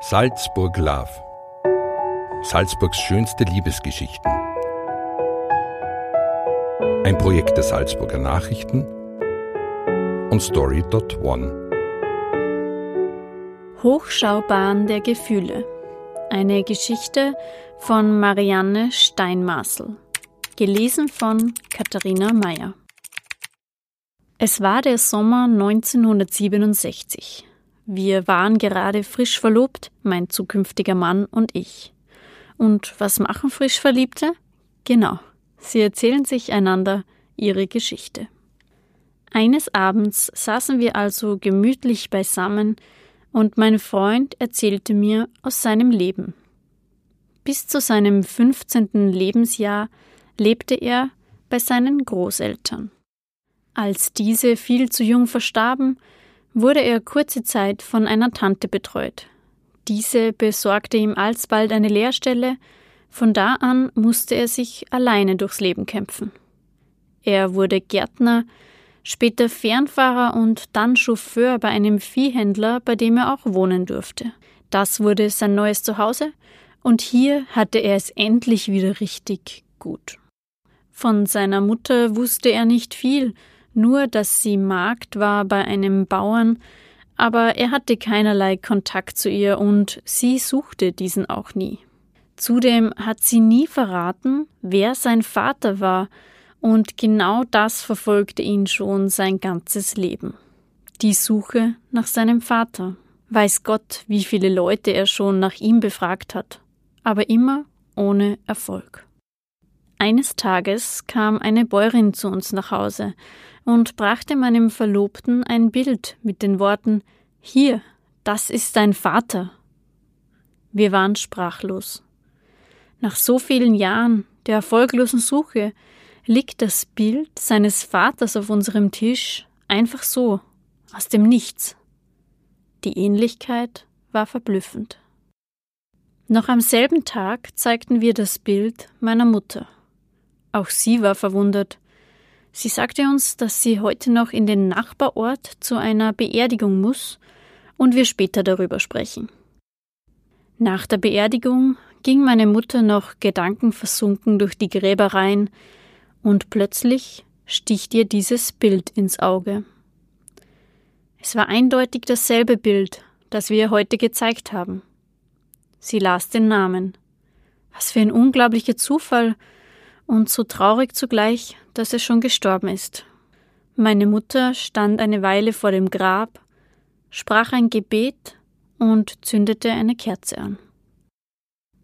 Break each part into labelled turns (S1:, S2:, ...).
S1: Salzburg Love. Salzburgs schönste Liebesgeschichten. Ein Projekt der Salzburger Nachrichten und Story.one.
S2: Hochschaubahn der Gefühle. Eine Geschichte von Marianne Steinmaßel. Gelesen von Katharina Meyer. Es war der Sommer 1967. Wir waren gerade frisch verlobt, mein zukünftiger Mann und ich. Und was machen frisch Verliebte? Genau, sie erzählen sich einander ihre Geschichte. Eines Abends saßen wir also gemütlich beisammen und mein Freund erzählte mir aus seinem Leben. Bis zu seinem 15. Lebensjahr lebte er bei seinen Großeltern. Als diese viel zu jung verstarben, wurde er kurze Zeit von einer Tante betreut. Diese besorgte ihm alsbald eine Lehrstelle, von da an musste er sich alleine durchs Leben kämpfen. Er wurde Gärtner, später Fernfahrer und dann Chauffeur bei einem Viehhändler, bei dem er auch wohnen durfte. Das wurde sein neues Zuhause, und hier hatte er es endlich wieder richtig gut. Von seiner Mutter wusste er nicht viel, nur dass sie Magd war bei einem Bauern, aber er hatte keinerlei Kontakt zu ihr und sie suchte diesen auch nie. Zudem hat sie nie verraten, wer sein Vater war, und genau das verfolgte ihn schon sein ganzes Leben. Die Suche nach seinem Vater. Weiß Gott, wie viele Leute er schon nach ihm befragt hat, aber immer ohne Erfolg. Eines Tages kam eine Bäuerin zu uns nach Hause und brachte meinem Verlobten ein Bild mit den Worten Hier, das ist dein Vater. Wir waren sprachlos. Nach so vielen Jahren der erfolglosen Suche liegt das Bild seines Vaters auf unserem Tisch einfach so, aus dem Nichts. Die Ähnlichkeit war verblüffend. Noch am selben Tag zeigten wir das Bild meiner Mutter. Auch sie war verwundert. Sie sagte uns, dass sie heute noch in den Nachbarort zu einer Beerdigung muss und wir später darüber sprechen. Nach der Beerdigung ging meine Mutter noch gedankenversunken durch die Gräbereien und plötzlich sticht ihr dieses Bild ins Auge. Es war eindeutig dasselbe Bild, das wir ihr heute gezeigt haben. Sie las den Namen. Was für ein unglaublicher Zufall, und so traurig zugleich, dass er schon gestorben ist. Meine Mutter stand eine Weile vor dem Grab, sprach ein Gebet und zündete eine Kerze an.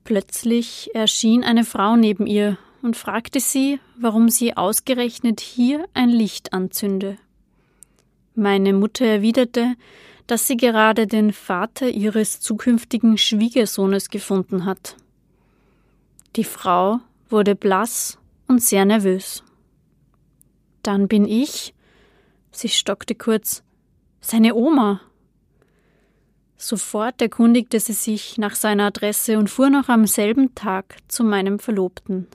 S2: Plötzlich erschien eine Frau neben ihr und fragte sie, warum sie ausgerechnet hier ein Licht anzünde. Meine Mutter erwiderte, dass sie gerade den Vater ihres zukünftigen Schwiegersohnes gefunden hat. Die Frau wurde blass und sehr nervös. Dann bin ich, sie stockte kurz, seine Oma. Sofort erkundigte sie sich nach seiner Adresse und fuhr noch am selben Tag zu meinem Verlobten.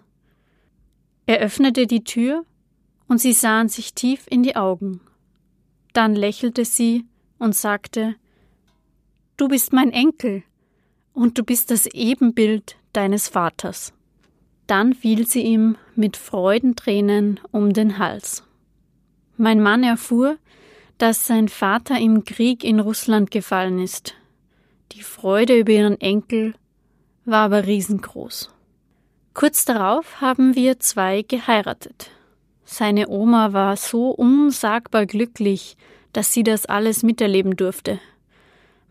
S2: Er öffnete die Tür und sie sahen sich tief in die Augen. Dann lächelte sie und sagte Du bist mein Enkel und du bist das Ebenbild deines Vaters. Dann fiel sie ihm mit Freudentränen um den Hals. Mein Mann erfuhr, dass sein Vater im Krieg in Russland gefallen ist. Die Freude über ihren Enkel war aber riesengroß. Kurz darauf haben wir zwei geheiratet. Seine Oma war so unsagbar glücklich, dass sie das alles miterleben durfte.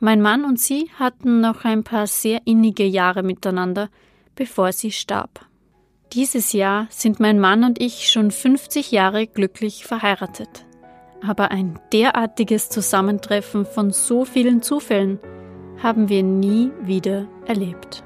S2: Mein Mann und sie hatten noch ein paar sehr innige Jahre miteinander, bevor sie starb. Dieses Jahr sind mein Mann und ich schon 50 Jahre glücklich verheiratet. Aber ein derartiges Zusammentreffen von so vielen Zufällen haben wir nie wieder erlebt.